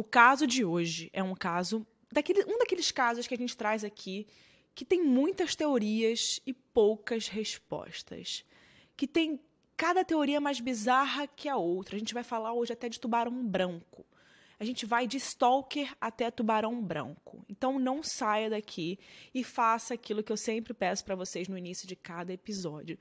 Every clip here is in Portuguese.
O caso de hoje é um caso daquele, um daqueles casos que a gente traz aqui que tem muitas teorias e poucas respostas. Que tem cada teoria mais bizarra que a outra. A gente vai falar hoje até de tubarão branco. A gente vai de stalker até tubarão branco. Então não saia daqui e faça aquilo que eu sempre peço para vocês no início de cada episódio.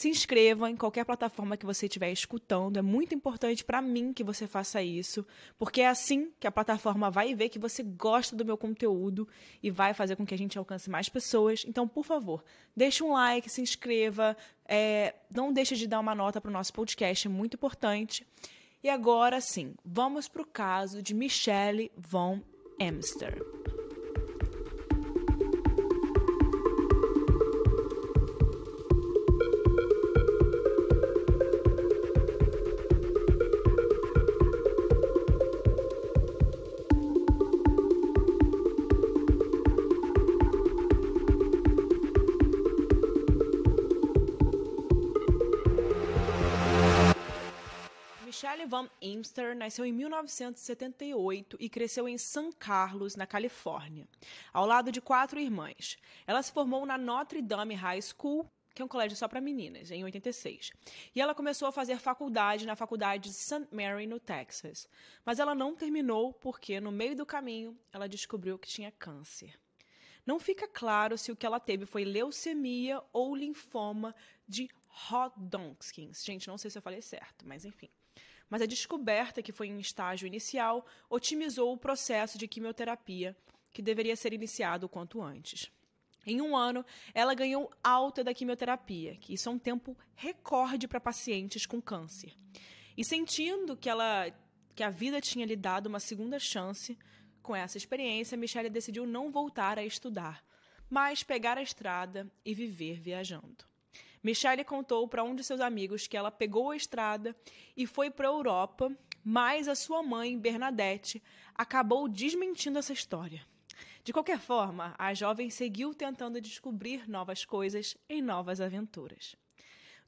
Se inscreva em qualquer plataforma que você estiver escutando. É muito importante para mim que você faça isso, porque é assim que a plataforma vai ver que você gosta do meu conteúdo e vai fazer com que a gente alcance mais pessoas. Então, por favor, deixe um like, se inscreva, é, não deixe de dar uma nota para o nosso podcast, é muito importante. E agora sim, vamos para o caso de Michelle von Emster. Van Imster nasceu em 1978 e cresceu em San Carlos, na Califórnia, ao lado de quatro irmãs. Ela se formou na Notre Dame High School, que é um colégio só para meninas, em 86. E ela começou a fazer faculdade na faculdade de St. Mary, no Texas. Mas ela não terminou porque, no meio do caminho, ela descobriu que tinha câncer. Não fica claro se o que ela teve foi leucemia ou linfoma de Hodgkin's. Gente, não sei se eu falei certo, mas enfim mas a descoberta, que foi em estágio inicial, otimizou o processo de quimioterapia, que deveria ser iniciado o quanto antes. Em um ano, ela ganhou alta da quimioterapia, que isso é um tempo recorde para pacientes com câncer. E sentindo que ela que a vida tinha lhe dado uma segunda chance, com essa experiência, Michelle decidiu não voltar a estudar, mas pegar a estrada e viver viajando. Michelle contou para um de seus amigos que ela pegou a estrada e foi para a Europa, mas a sua mãe, Bernadette, acabou desmentindo essa história. De qualquer forma, a jovem seguiu tentando descobrir novas coisas em novas aventuras.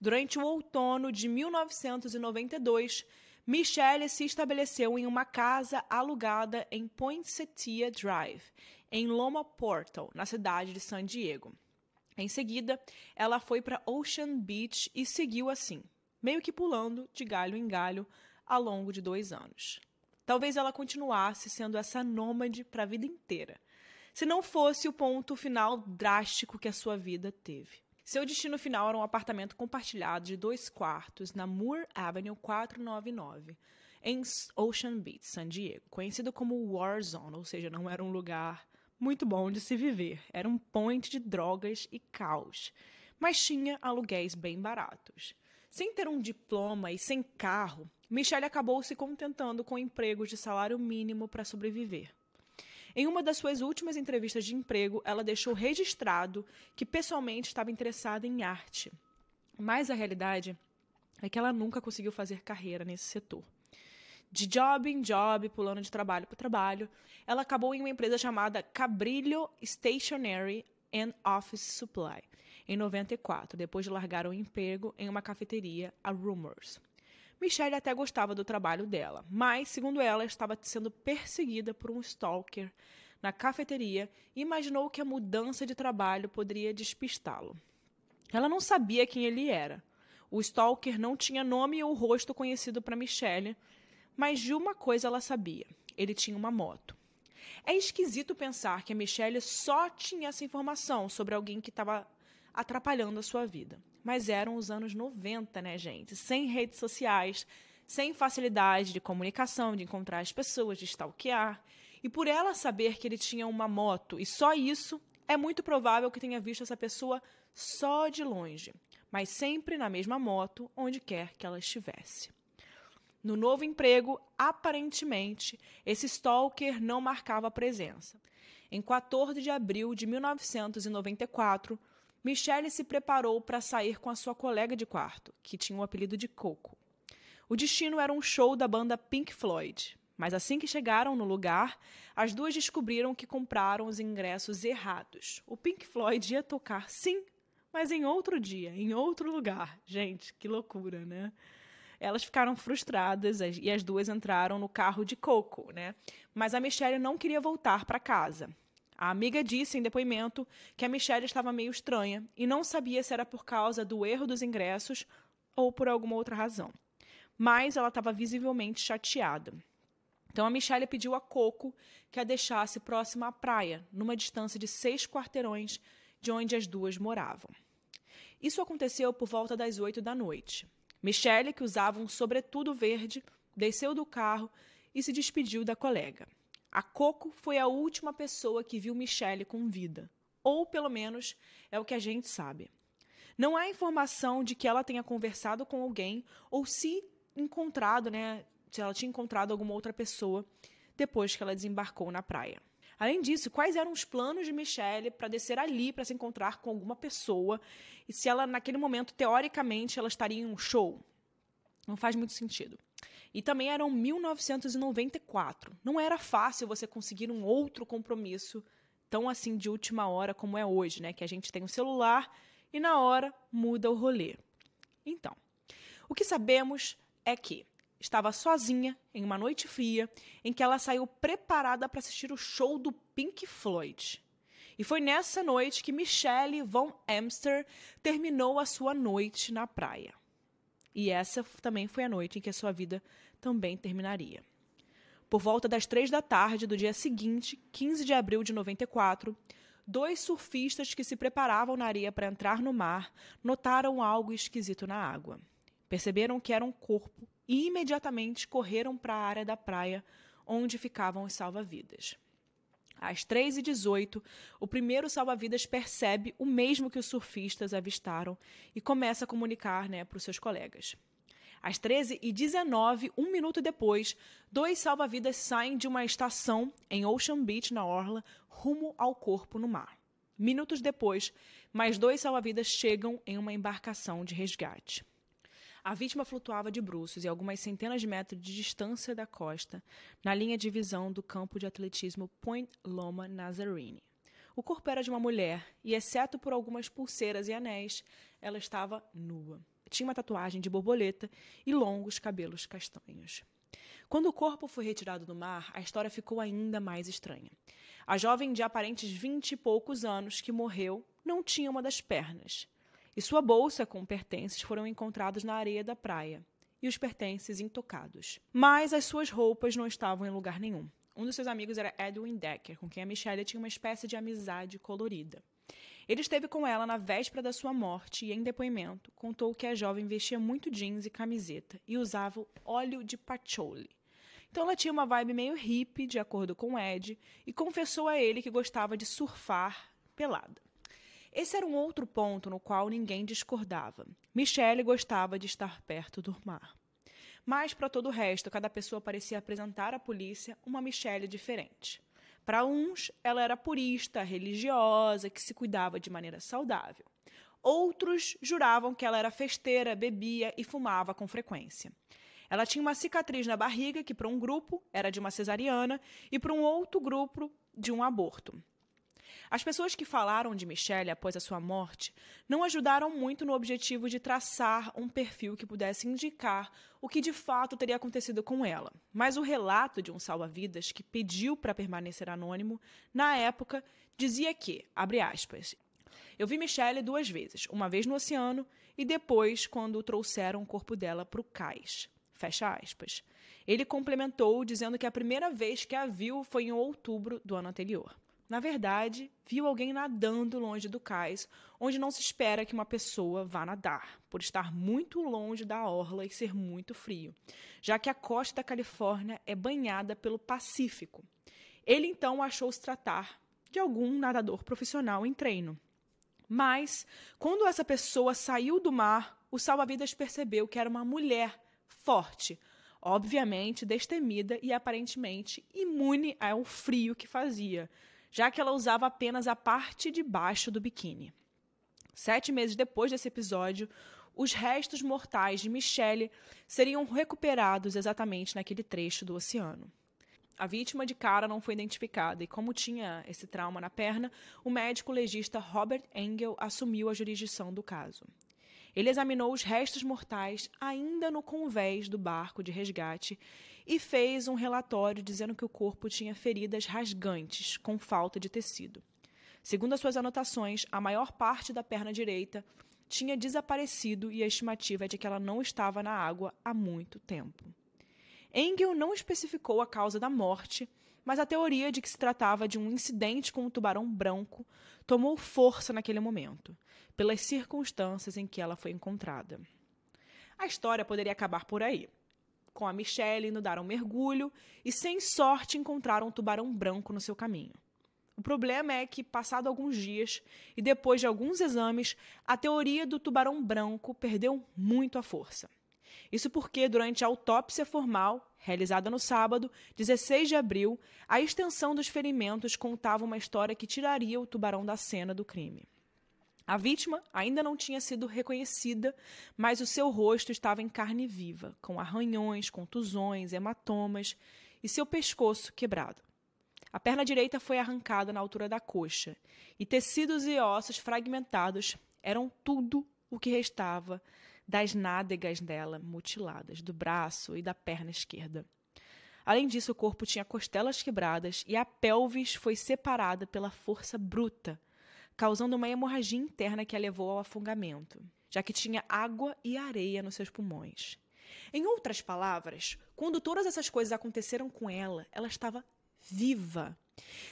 Durante o outono de 1992, Michelle se estabeleceu em uma casa alugada em Poinsettia Drive, em Loma Portal, na cidade de San Diego. Em seguida, ela foi para Ocean Beach e seguiu assim, meio que pulando de galho em galho ao longo de dois anos. Talvez ela continuasse sendo essa nômade para a vida inteira, se não fosse o ponto final drástico que a sua vida teve. Seu destino final era um apartamento compartilhado de dois quartos na Moore Avenue 499, em Ocean Beach, San Diego, conhecido como War Zone, ou seja, não era um lugar muito bom de se viver. Era um point de drogas e caos, mas tinha aluguéis bem baratos. Sem ter um diploma e sem carro, Michelle acabou se contentando com empregos de salário mínimo para sobreviver. Em uma das suas últimas entrevistas de emprego, ela deixou registrado que pessoalmente estava interessada em arte. Mas a realidade é que ela nunca conseguiu fazer carreira nesse setor de job em job, pulando de trabalho para trabalho, ela acabou em uma empresa chamada Cabrillo Stationery and Office Supply, em 94, depois de largar o emprego em uma cafeteria, a Rumors. Michelle até gostava do trabalho dela, mas, segundo ela, estava sendo perseguida por um stalker na cafeteria e imaginou que a mudança de trabalho poderia despistá-lo. Ela não sabia quem ele era. O stalker não tinha nome ou rosto conhecido para Michelle mas de uma coisa ela sabia: ele tinha uma moto. É esquisito pensar que a Michelle só tinha essa informação sobre alguém que estava atrapalhando a sua vida. Mas eram os anos 90, né, gente? Sem redes sociais, sem facilidade de comunicação, de encontrar as pessoas, de stalkear. E por ela saber que ele tinha uma moto e só isso, é muito provável que tenha visto essa pessoa só de longe, mas sempre na mesma moto, onde quer que ela estivesse. No novo emprego, aparentemente, esse stalker não marcava presença. Em 14 de abril de 1994, Michelle se preparou para sair com a sua colega de quarto, que tinha o apelido de Coco. O destino era um show da banda Pink Floyd, mas assim que chegaram no lugar, as duas descobriram que compraram os ingressos errados. O Pink Floyd ia tocar, sim, mas em outro dia, em outro lugar. Gente, que loucura, né? Elas ficaram frustradas e as duas entraram no carro de Coco, né? Mas a Michelle não queria voltar para casa. A amiga disse em depoimento que a Michelle estava meio estranha e não sabia se era por causa do erro dos ingressos ou por alguma outra razão. Mas ela estava visivelmente chateada. Então a Michelle pediu a Coco que a deixasse próxima à praia, numa distância de seis quarteirões de onde as duas moravam. Isso aconteceu por volta das oito da noite. Michelle, que usava um sobretudo verde, desceu do carro e se despediu da colega. A Coco foi a última pessoa que viu Michelle com vida, ou pelo menos é o que a gente sabe. Não há informação de que ela tenha conversado com alguém ou se encontrado, né, se ela tinha encontrado alguma outra pessoa depois que ela desembarcou na praia. Além disso, quais eram os planos de Michelle para descer ali para se encontrar com alguma pessoa e se ela naquele momento teoricamente ela estaria em um show? Não faz muito sentido. E também eram 1994. Não era fácil você conseguir um outro compromisso tão assim de última hora como é hoje, né? Que a gente tem um celular e na hora muda o rolê. Então, o que sabemos é que estava sozinha em uma noite fria em que ela saiu preparada para assistir o show do Pink Floyd. E foi nessa noite que Michelle von Amster terminou a sua noite na praia. E essa também foi a noite em que a sua vida também terminaria. Por volta das três da tarde do dia seguinte, 15 de abril de 94, dois surfistas que se preparavam na areia para entrar no mar notaram algo esquisito na água. Perceberam que era um corpo e imediatamente correram para a área da praia onde ficavam os salva-vidas. Às 3h18, o primeiro salva-vidas percebe o mesmo que os surfistas avistaram e começa a comunicar né, para os seus colegas. Às 13h19, um minuto depois, dois salva-vidas saem de uma estação em Ocean Beach, na Orla, rumo ao corpo no mar. Minutos depois, mais dois salva-vidas chegam em uma embarcação de resgate. A vítima flutuava de bruços e algumas centenas de metros de distância da costa, na linha de visão do campo de atletismo Point Loma Nazarene. O corpo era de uma mulher e, exceto por algumas pulseiras e anéis, ela estava nua. Tinha uma tatuagem de borboleta e longos cabelos castanhos. Quando o corpo foi retirado do mar, a história ficou ainda mais estranha. A jovem de aparentes vinte e poucos anos que morreu não tinha uma das pernas e sua bolsa com pertences foram encontrados na areia da praia e os pertences intocados. Mas as suas roupas não estavam em lugar nenhum. Um dos seus amigos era Edwin Decker, com quem a Michelle tinha uma espécie de amizade colorida. Ele esteve com ela na véspera da sua morte e, em depoimento, contou que a jovem vestia muito jeans e camiseta e usava óleo de patchouli. Então ela tinha uma vibe meio hippie, de acordo com Ed, e confessou a ele que gostava de surfar pelada. Esse era um outro ponto no qual ninguém discordava. Michelle gostava de estar perto do mar. Mas, para todo o resto, cada pessoa parecia apresentar à polícia uma Michelle diferente. Para uns, ela era purista, religiosa, que se cuidava de maneira saudável. Outros juravam que ela era festeira, bebia e fumava com frequência. Ela tinha uma cicatriz na barriga, que para um grupo era de uma cesariana e para um outro grupo de um aborto. As pessoas que falaram de Michelle após a sua morte não ajudaram muito no objetivo de traçar um perfil que pudesse indicar o que de fato teria acontecido com ela. Mas o relato de um salva-vidas que pediu para permanecer anônimo, na época, dizia que, abre aspas, eu vi Michelle duas vezes, uma vez no oceano e depois quando trouxeram o corpo dela para o cais. Fecha aspas. Ele complementou dizendo que a primeira vez que a viu foi em outubro do ano anterior. Na verdade, viu alguém nadando longe do cais, onde não se espera que uma pessoa vá nadar, por estar muito longe da orla e ser muito frio, já que a costa da Califórnia é banhada pelo Pacífico. Ele então achou se tratar de algum nadador profissional em treino. Mas, quando essa pessoa saiu do mar, o salva-vidas percebeu que era uma mulher forte, obviamente destemida e aparentemente imune ao frio que fazia, já que ela usava apenas a parte de baixo do biquíni. Sete meses depois desse episódio, os restos mortais de Michelle seriam recuperados exatamente naquele trecho do oceano. A vítima de cara não foi identificada e, como tinha esse trauma na perna, o médico legista Robert Engel assumiu a jurisdição do caso. Ele examinou os restos mortais ainda no convés do barco de resgate e fez um relatório dizendo que o corpo tinha feridas rasgantes, com falta de tecido. Segundo as suas anotações, a maior parte da perna direita tinha desaparecido e a estimativa é de que ela não estava na água há muito tempo. Engel não especificou a causa da morte, mas a teoria de que se tratava de um incidente com um tubarão branco tomou força naquele momento, pelas circunstâncias em que ela foi encontrada. A história poderia acabar por aí. Com a Michelle indo dar um mergulho e, sem sorte, encontraram um tubarão branco no seu caminho. O problema é que, passado alguns dias e depois de alguns exames, a teoria do tubarão branco perdeu muito a força. Isso porque, durante a autópsia formal, realizada no sábado, 16 de abril, a extensão dos ferimentos contava uma história que tiraria o tubarão da cena do crime. A vítima ainda não tinha sido reconhecida, mas o seu rosto estava em carne viva, com arranhões, contusões, hematomas e seu pescoço quebrado. A perna direita foi arrancada na altura da coxa, e tecidos e ossos fragmentados eram tudo o que restava das nádegas dela mutiladas, do braço e da perna esquerda. Além disso, o corpo tinha costelas quebradas e a pelvis foi separada pela força bruta causando uma hemorragia interna que a levou ao afogamento, já que tinha água e areia nos seus pulmões. Em outras palavras, quando todas essas coisas aconteceram com ela, ela estava viva.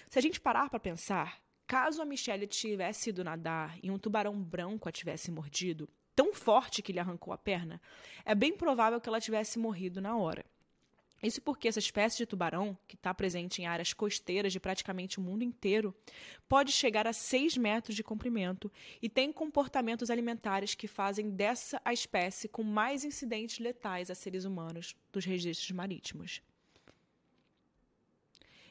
Se a gente parar para pensar, caso a Michelle tivesse ido nadar e um tubarão branco a tivesse mordido, tão forte que lhe arrancou a perna, é bem provável que ela tivesse morrido na hora. Isso porque essa espécie de tubarão, que está presente em áreas costeiras de praticamente o mundo inteiro, pode chegar a 6 metros de comprimento e tem comportamentos alimentares que fazem dessa a espécie com mais incidentes letais a seres humanos dos registros marítimos.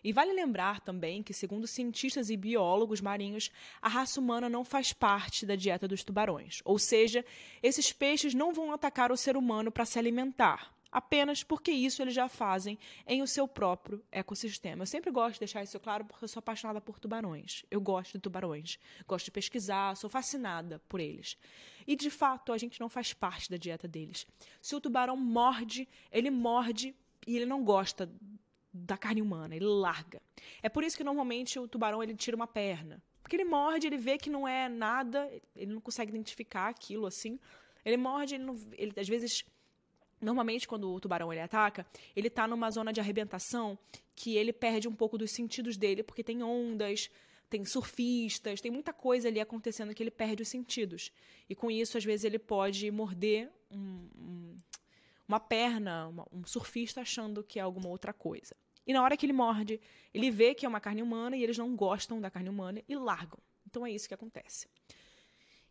E vale lembrar também que, segundo cientistas e biólogos marinhos, a raça humana não faz parte da dieta dos tubarões. Ou seja, esses peixes não vão atacar o ser humano para se alimentar apenas porque isso eles já fazem em o seu próprio ecossistema. Eu sempre gosto de deixar isso claro porque eu sou apaixonada por tubarões. Eu gosto de tubarões, gosto de pesquisar, sou fascinada por eles. E de fato, a gente não faz parte da dieta deles. Se o tubarão morde, ele morde e ele não gosta da carne humana, ele larga. É por isso que normalmente o tubarão ele tira uma perna. Porque ele morde, ele vê que não é nada, ele não consegue identificar aquilo assim. Ele morde, ele, não, ele às vezes Normalmente, quando o tubarão ele ataca, ele está numa zona de arrebentação que ele perde um pouco dos sentidos dele, porque tem ondas, tem surfistas, tem muita coisa ali acontecendo que ele perde os sentidos. E com isso, às vezes, ele pode morder um, um, uma perna, uma, um surfista achando que é alguma outra coisa. E na hora que ele morde, ele vê que é uma carne humana e eles não gostam da carne humana e largam. Então é isso que acontece.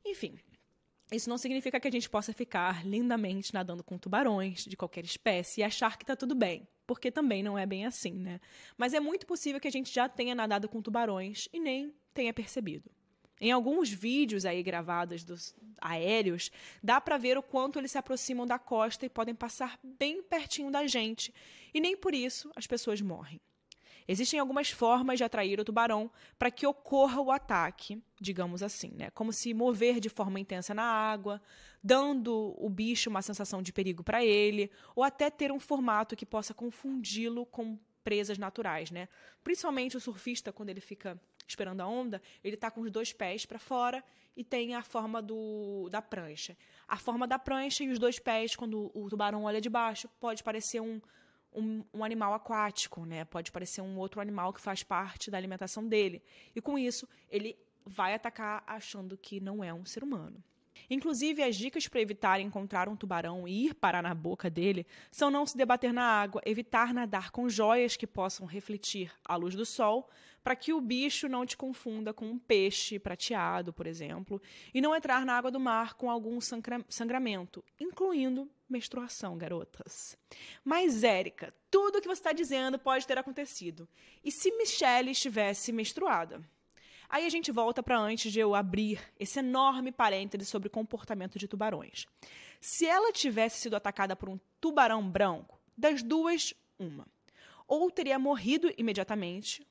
Enfim, isso não significa que a gente possa ficar lindamente nadando com tubarões de qualquer espécie e achar que está tudo bem, porque também não é bem assim, né? Mas é muito possível que a gente já tenha nadado com tubarões e nem tenha percebido. Em alguns vídeos aí gravados dos aéreos, dá para ver o quanto eles se aproximam da costa e podem passar bem pertinho da gente, e nem por isso as pessoas morrem. Existem algumas formas de atrair o tubarão para que ocorra o ataque, digamos assim, né? Como se mover de forma intensa na água, dando o bicho uma sensação de perigo para ele, ou até ter um formato que possa confundi-lo com presas naturais, né? Principalmente o surfista quando ele fica esperando a onda, ele está com os dois pés para fora e tem a forma do, da prancha. A forma da prancha e os dois pés, quando o tubarão olha de baixo, pode parecer um, um, um, animal aquático, né? Pode parecer um outro animal que faz parte da alimentação dele. E com isso, ele vai atacar achando que não é um ser humano. Inclusive, as dicas para evitar encontrar um tubarão e ir parar na boca dele são não se debater na água, evitar nadar com joias que possam refletir a luz do sol, para que o bicho não te confunda com um peixe prateado, por exemplo, e não entrar na água do mar com algum sangra sangramento, incluindo menstruação, garotas. Mas, Érica, tudo o que você está dizendo pode ter acontecido. E se Michelle estivesse menstruada? Aí a gente volta para antes de eu abrir esse enorme parêntese sobre comportamento de tubarões. Se ela tivesse sido atacada por um tubarão branco, das duas, uma. Ou teria morrido imediatamente,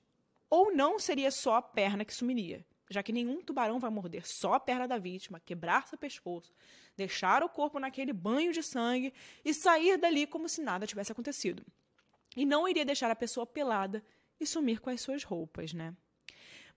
ou não seria só a perna que sumiria. já que nenhum tubarão vai morder só a perna da vítima, quebrar seu pescoço, deixar o corpo naquele banho de sangue e sair dali como se nada tivesse acontecido. E não iria deixar a pessoa pelada e sumir com as suas roupas, né?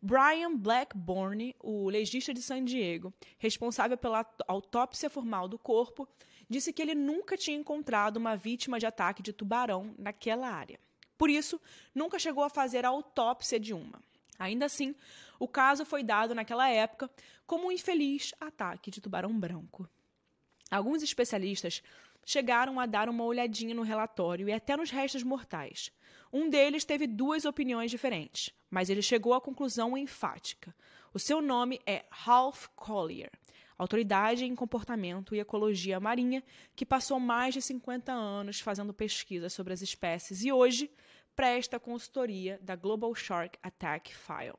Brian Blackburn, o legista de San Diego, responsável pela autópsia formal do corpo, disse que ele nunca tinha encontrado uma vítima de ataque de tubarão naquela área. Por isso, nunca chegou a fazer a autópsia de uma. Ainda assim, o caso foi dado naquela época como um infeliz ataque de tubarão branco. Alguns especialistas chegaram a dar uma olhadinha no relatório e até nos restos mortais. Um deles teve duas opiniões diferentes, mas ele chegou à conclusão enfática. O seu nome é Ralph Collier, autoridade em comportamento e ecologia marinha, que passou mais de 50 anos fazendo pesquisas sobre as espécies e hoje presta consultoria da Global Shark Attack File.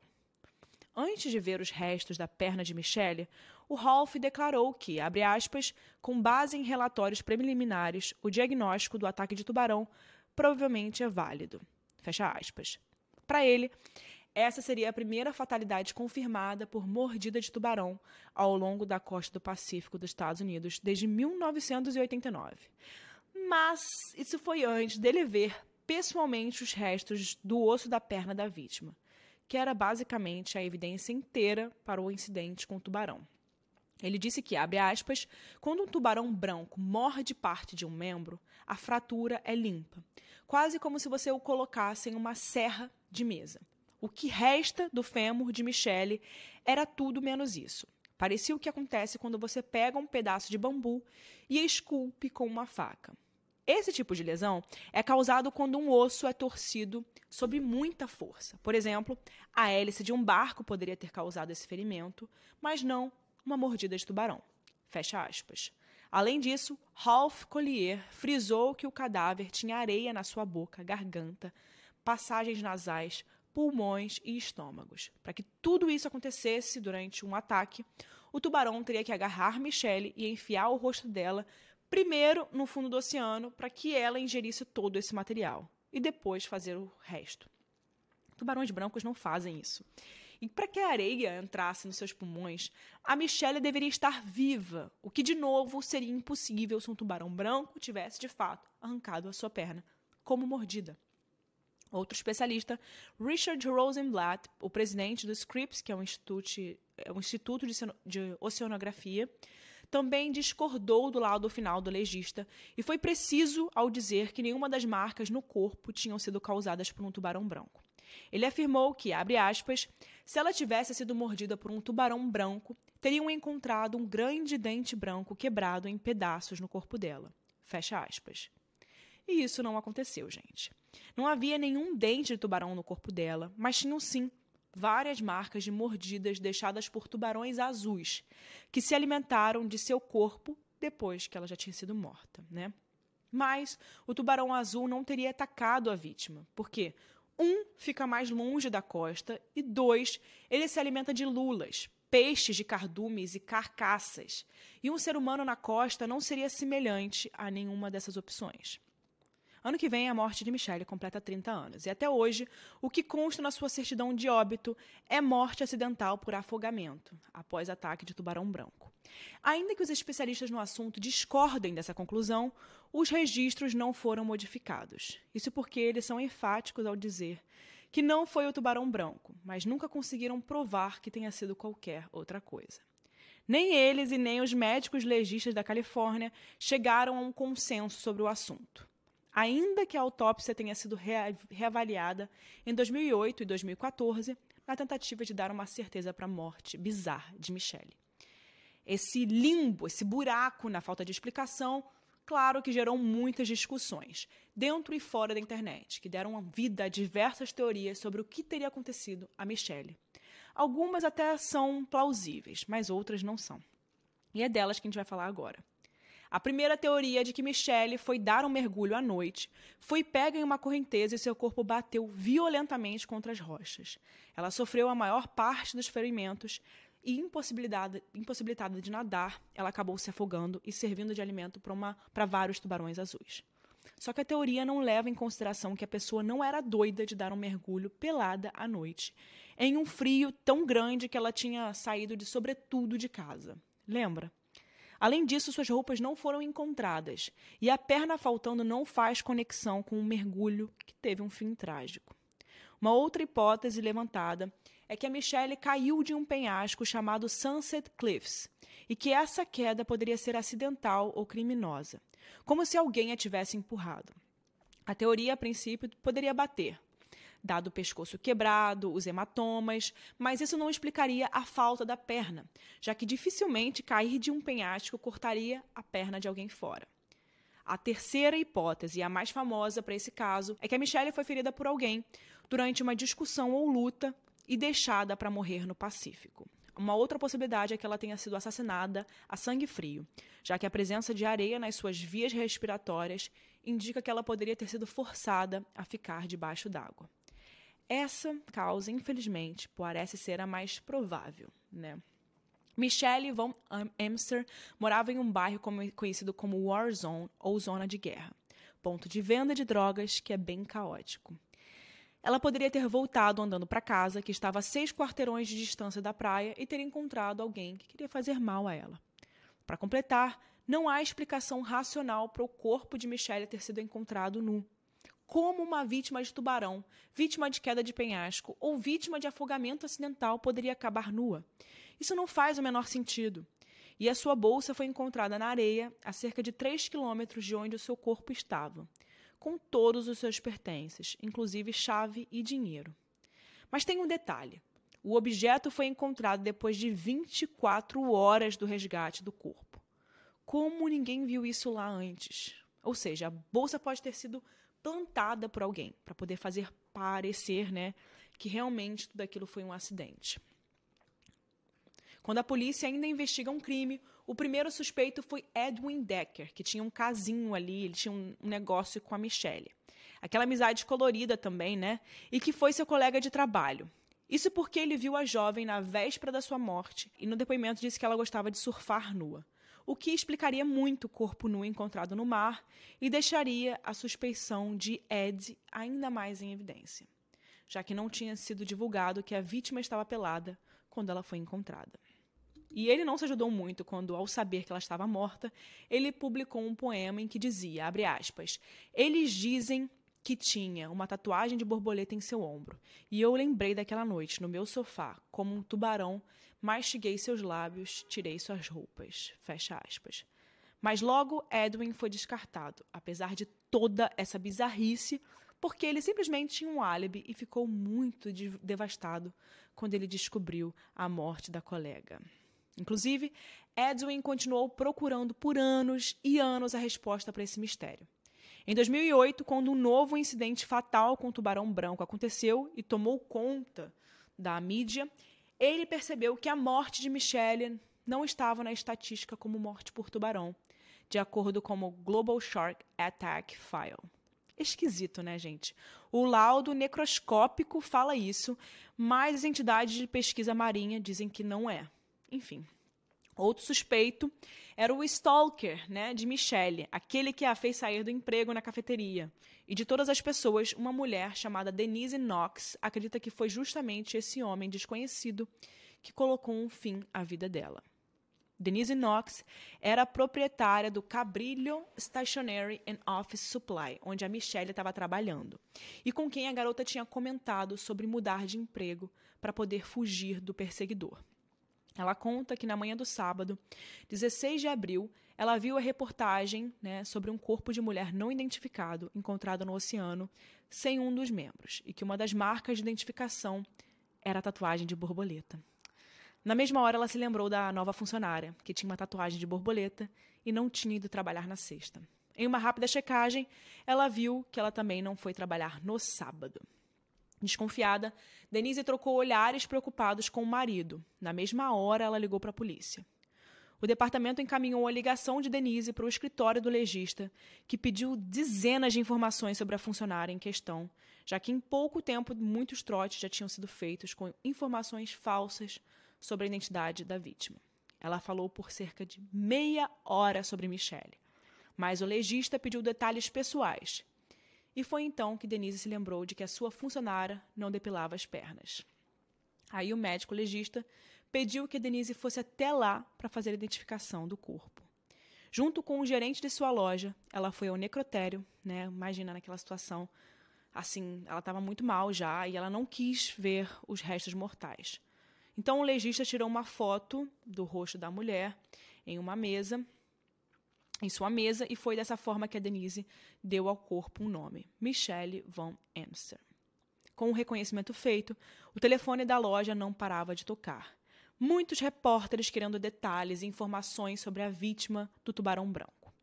Antes de ver os restos da perna de Michelle, o Ralph declarou que, abre aspas, com base em relatórios preliminares, o diagnóstico do ataque de tubarão provavelmente é válido. Fecha aspas. Para ele, essa seria a primeira fatalidade confirmada por mordida de tubarão ao longo da costa do Pacífico dos Estados Unidos desde 1989. Mas isso foi antes dele ver pessoalmente os restos do osso da perna da vítima, que era basicamente a evidência inteira para o incidente com o tubarão. Ele disse que, abre aspas, quando um tubarão branco morde parte de um membro, a fratura é limpa, quase como se você o colocasse em uma serra de mesa. O que resta do fêmur de Michele era tudo menos isso. Parecia o que acontece quando você pega um pedaço de bambu e esculpe com uma faca. Esse tipo de lesão é causado quando um osso é torcido sob muita força. Por exemplo, a hélice de um barco poderia ter causado esse ferimento, mas não uma mordida de tubarão. Fecha aspas. Além disso, Ralph Collier frisou que o cadáver tinha areia na sua boca, garganta, passagens nasais, pulmões e estômagos. Para que tudo isso acontecesse durante um ataque, o tubarão teria que agarrar Michelle e enfiar o rosto dela primeiro no fundo do oceano para que ela ingerisse todo esse material e depois fazer o resto. Tubarões brancos não fazem isso. E para que a areia entrasse nos seus pulmões, a Michelle deveria estar viva, o que de novo seria impossível se um tubarão branco tivesse de fato arrancado a sua perna, como mordida. Outro especialista, Richard Rosenblatt, o presidente do Scripps, que é um instituto, é um instituto de, de oceanografia, também discordou do lado final do legista e foi preciso ao dizer que nenhuma das marcas no corpo tinham sido causadas por um tubarão branco. Ele afirmou que, abre aspas, se ela tivesse sido mordida por um tubarão branco, teriam encontrado um grande dente branco quebrado em pedaços no corpo dela. Fecha aspas. E isso não aconteceu, gente. Não havia nenhum dente de tubarão no corpo dela, mas tinham sim várias marcas de mordidas deixadas por tubarões azuis, que se alimentaram de seu corpo depois que ela já tinha sido morta, né? Mas o tubarão azul não teria atacado a vítima, porque um, fica mais longe da costa, e dois, ele se alimenta de lulas, peixes de cardumes e carcaças. E um ser humano na costa não seria semelhante a nenhuma dessas opções. Ano que vem, a morte de Michelle completa 30 anos. E até hoje, o que consta na sua certidão de óbito é morte acidental por afogamento, após ataque de tubarão branco. Ainda que os especialistas no assunto discordem dessa conclusão, os registros não foram modificados. Isso porque eles são enfáticos ao dizer que não foi o tubarão branco, mas nunca conseguiram provar que tenha sido qualquer outra coisa. Nem eles e nem os médicos legistas da Califórnia chegaram a um consenso sobre o assunto ainda que a autópsia tenha sido reavaliada em 2008 e 2014, na tentativa de dar uma certeza para a morte bizarra de Michelle. Esse limbo, esse buraco na falta de explicação, claro que gerou muitas discussões, dentro e fora da internet, que deram vida a diversas teorias sobre o que teria acontecido a Michelle. Algumas até são plausíveis, mas outras não são. E é delas que a gente vai falar agora. A primeira teoria de que Michelle foi dar um mergulho à noite, foi pega em uma correnteza e seu corpo bateu violentamente contra as rochas. Ela sofreu a maior parte dos ferimentos e, impossibilitada, impossibilitada de nadar, ela acabou se afogando e servindo de alimento para vários tubarões azuis. Só que a teoria não leva em consideração que a pessoa não era doida de dar um mergulho pelada à noite, em um frio tão grande que ela tinha saído de sobretudo de casa. Lembra? Além disso, suas roupas não foram encontradas e a perna faltando não faz conexão com o um mergulho que teve um fim trágico. Uma outra hipótese levantada é que a Michelle caiu de um penhasco chamado Sunset Cliffs e que essa queda poderia ser acidental ou criminosa, como se alguém a tivesse empurrado. A teoria, a princípio, poderia bater, dado o pescoço quebrado, os hematomas, mas isso não explicaria a falta da perna, já que dificilmente cair de um penhasco cortaria a perna de alguém fora. A terceira hipótese, a mais famosa para esse caso, é que a Michelle foi ferida por alguém durante uma discussão ou luta e deixada para morrer no Pacífico. Uma outra possibilidade é que ela tenha sido assassinada a sangue frio, já que a presença de areia nas suas vias respiratórias indica que ela poderia ter sido forçada a ficar debaixo d'água. Essa causa, infelizmente, parece ser a mais provável, né? Michelle von Emster morava em um bairro conhecido como War Zone ou Zona de Guerra, ponto de venda de drogas que é bem caótico. Ela poderia ter voltado andando para casa, que estava a seis quarteirões de distância da praia, e ter encontrado alguém que queria fazer mal a ela. Para completar, não há explicação racional para o corpo de Michelle ter sido encontrado nu. Como uma vítima de tubarão, vítima de queda de penhasco ou vítima de afogamento acidental poderia acabar nua? Isso não faz o menor sentido. E a sua bolsa foi encontrada na areia, a cerca de 3 quilômetros de onde o seu corpo estava com todos os seus pertences, inclusive chave e dinheiro. Mas tem um detalhe: o objeto foi encontrado depois de 24 horas do resgate do corpo. Como ninguém viu isso lá antes? Ou seja, a bolsa pode ter sido plantada por alguém para poder fazer parecer, né, que realmente tudo aquilo foi um acidente. Quando a polícia ainda investiga um crime, o primeiro suspeito foi Edwin Decker, que tinha um casinho ali, ele tinha um negócio com a Michelle. Aquela amizade colorida também, né? E que foi seu colega de trabalho. Isso porque ele viu a jovem na véspera da sua morte e no depoimento disse que ela gostava de surfar nua, o que explicaria muito o corpo nu encontrado no mar e deixaria a suspeição de Ed ainda mais em evidência, já que não tinha sido divulgado que a vítima estava pelada quando ela foi encontrada. E ele não se ajudou muito quando, ao saber que ela estava morta, ele publicou um poema em que dizia, aspas, eles dizem que tinha uma tatuagem de borboleta em seu ombro, e eu lembrei daquela noite, no meu sofá, como um tubarão, mastiguei seus lábios, tirei suas roupas. Fecha aspas. Mas logo Edwin foi descartado, apesar de toda essa bizarrice, porque ele simplesmente tinha um álibi e ficou muito devastado quando ele descobriu a morte da colega. Inclusive, Edwin continuou procurando por anos e anos a resposta para esse mistério. Em 2008, quando um novo incidente fatal com o tubarão branco aconteceu e tomou conta da mídia, ele percebeu que a morte de Michelle não estava na estatística como morte por tubarão, de acordo com o Global Shark Attack File. Esquisito, né, gente? O laudo necroscópico fala isso, mas as entidades de pesquisa marinha dizem que não é. Enfim. Outro suspeito era o stalker, né, de Michelle, aquele que a fez sair do emprego na cafeteria. E de todas as pessoas, uma mulher chamada Denise Knox acredita que foi justamente esse homem desconhecido que colocou um fim à vida dela. Denise Knox era proprietária do Cabrillo Stationery and Office Supply, onde a Michelle estava trabalhando, e com quem a garota tinha comentado sobre mudar de emprego para poder fugir do perseguidor. Ela conta que na manhã do sábado, 16 de abril, ela viu a reportagem né, sobre um corpo de mulher não identificado encontrado no oceano sem um dos membros e que uma das marcas de identificação era a tatuagem de borboleta. Na mesma hora, ela se lembrou da nova funcionária, que tinha uma tatuagem de borboleta e não tinha ido trabalhar na sexta. Em uma rápida checagem, ela viu que ela também não foi trabalhar no sábado. Desconfiada, Denise trocou olhares preocupados com o marido. Na mesma hora, ela ligou para a polícia. O departamento encaminhou a ligação de Denise para o escritório do legista, que pediu dezenas de informações sobre a funcionária em questão, já que em pouco tempo muitos trotes já tinham sido feitos com informações falsas sobre a identidade da vítima. Ela falou por cerca de meia hora sobre Michelle. mas o legista pediu detalhes pessoais. E foi então que Denise se lembrou de que a sua funcionária não depilava as pernas. Aí o médico legista pediu que Denise fosse até lá para fazer a identificação do corpo. Junto com o gerente de sua loja, ela foi ao necrotério, né? Imagina naquela situação, assim, ela estava muito mal já e ela não quis ver os restos mortais. Então o legista tirou uma foto do rosto da mulher em uma mesa, em sua mesa, e foi dessa forma que a Denise deu ao corpo um nome: Michelle von Amster. Com o reconhecimento feito, o telefone da loja não parava de tocar. Muitos repórteres querendo detalhes e informações sobre a vítima do tubarão branco.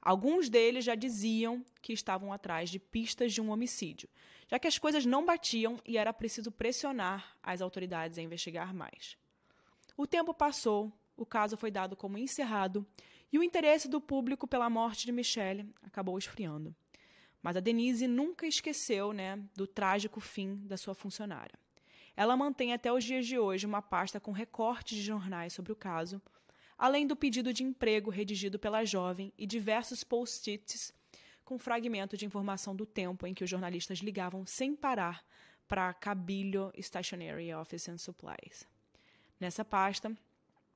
Alguns deles já diziam que estavam atrás de pistas de um homicídio, já que as coisas não batiam e era preciso pressionar as autoridades a investigar mais. O tempo passou, o caso foi dado como encerrado e o interesse do público pela morte de Michelle acabou esfriando. Mas a Denise nunca esqueceu né, do trágico fim da sua funcionária. Ela mantém até os dias de hoje uma pasta com recortes de jornais sobre o caso, além do pedido de emprego redigido pela jovem e diversos post-its com fragmento de informação do tempo em que os jornalistas ligavam sem parar para Cabilho Stationery Office and Supplies. Nessa pasta,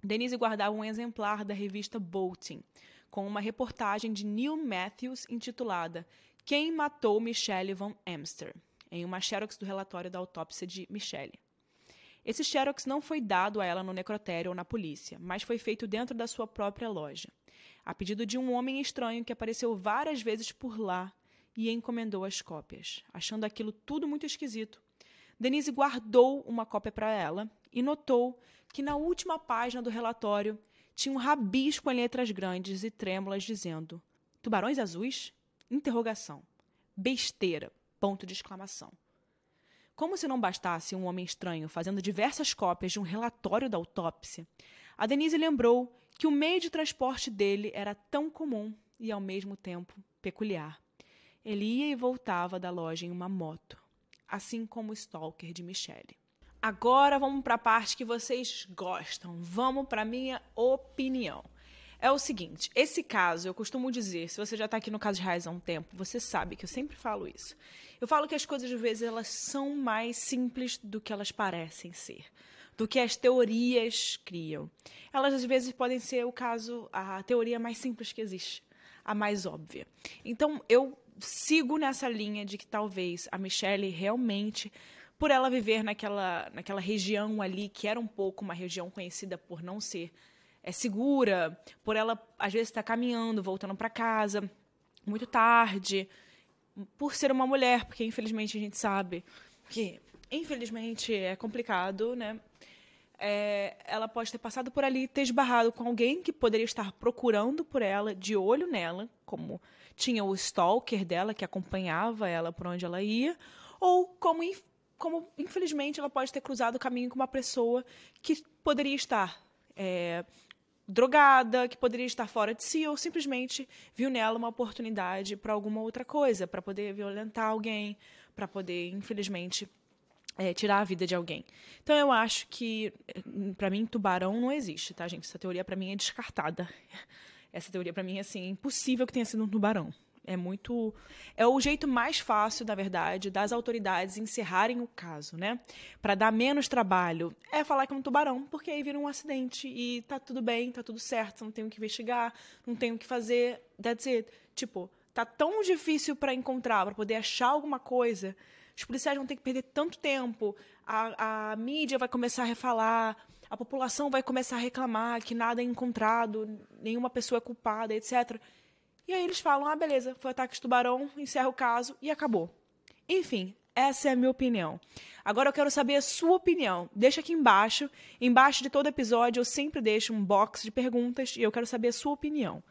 Denise guardava um exemplar da revista Bolting, com uma reportagem de Neil Matthews intitulada Quem Matou Michelle von Amster, em uma xerox do relatório da autópsia de Michelle. Esse xerox não foi dado a ela no necrotério ou na polícia, mas foi feito dentro da sua própria loja a pedido de um homem estranho que apareceu várias vezes por lá e encomendou as cópias. Achando aquilo tudo muito esquisito, Denise guardou uma cópia para ela e notou que na última página do relatório tinha um rabisco em letras grandes e trêmulas dizendo: Tubarões azuis? Interrogação. Besteira. Ponto de exclamação. Como se não bastasse um homem estranho fazendo diversas cópias de um relatório da autópsia, a Denise lembrou que o meio de transporte dele era tão comum e, ao mesmo tempo, peculiar. Ele ia e voltava da loja em uma moto, assim como o stalker de Michelle. Agora vamos para a parte que vocês gostam. Vamos para minha opinião. É o seguinte, esse caso, eu costumo dizer, se você já está aqui no caso de Raiz há um tempo, você sabe que eu sempre falo isso. Eu falo que as coisas, às vezes, elas são mais simples do que elas parecem ser do que as teorias criam. Elas às vezes podem ser o caso, a teoria mais simples que existe, a mais óbvia. Então eu sigo nessa linha de que talvez a Michelle realmente, por ela viver naquela, naquela região ali, que era um pouco uma região conhecida por não ser é, segura, por ela às vezes estar tá caminhando, voltando para casa muito tarde, por ser uma mulher, porque infelizmente a gente sabe que infelizmente é complicado, né? é, ela pode ter passado por ali, ter esbarrado com alguém que poderia estar procurando por ela, de olho nela, como tinha o stalker dela que acompanhava ela por onde ela ia, ou como, como infelizmente ela pode ter cruzado o caminho com uma pessoa que poderia estar é, drogada, que poderia estar fora de si, ou simplesmente viu nela uma oportunidade para alguma outra coisa, para poder violentar alguém, para poder, infelizmente, é, tirar a vida de alguém. Então eu acho que, para mim, tubarão não existe, tá, gente? Essa teoria para mim é descartada. Essa teoria para mim é assim, impossível que tenha sido um tubarão. É muito. É o jeito mais fácil, na verdade, das autoridades encerrarem o caso, né? Para dar menos trabalho. É falar que é um tubarão, porque aí vira um acidente e tá tudo bem, tá tudo certo, não tenho que investigar, não tenho que fazer. That's it. Tipo, tá tão difícil para encontrar, para poder achar alguma coisa os policiais vão ter que perder tanto tempo, a, a mídia vai começar a refalar, a população vai começar a reclamar que nada é encontrado, nenhuma pessoa é culpada, etc. E aí eles falam: ah, beleza, foi ataque de tubarão, encerra o caso e acabou. Enfim, essa é a minha opinião. Agora eu quero saber a sua opinião. Deixa aqui embaixo. Embaixo de todo episódio eu sempre deixo um box de perguntas e eu quero saber a sua opinião.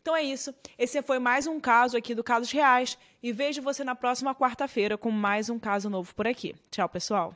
Então é isso. Esse foi mais um caso aqui do Casos Reais e vejo você na próxima quarta-feira com mais um caso novo por aqui. Tchau, pessoal.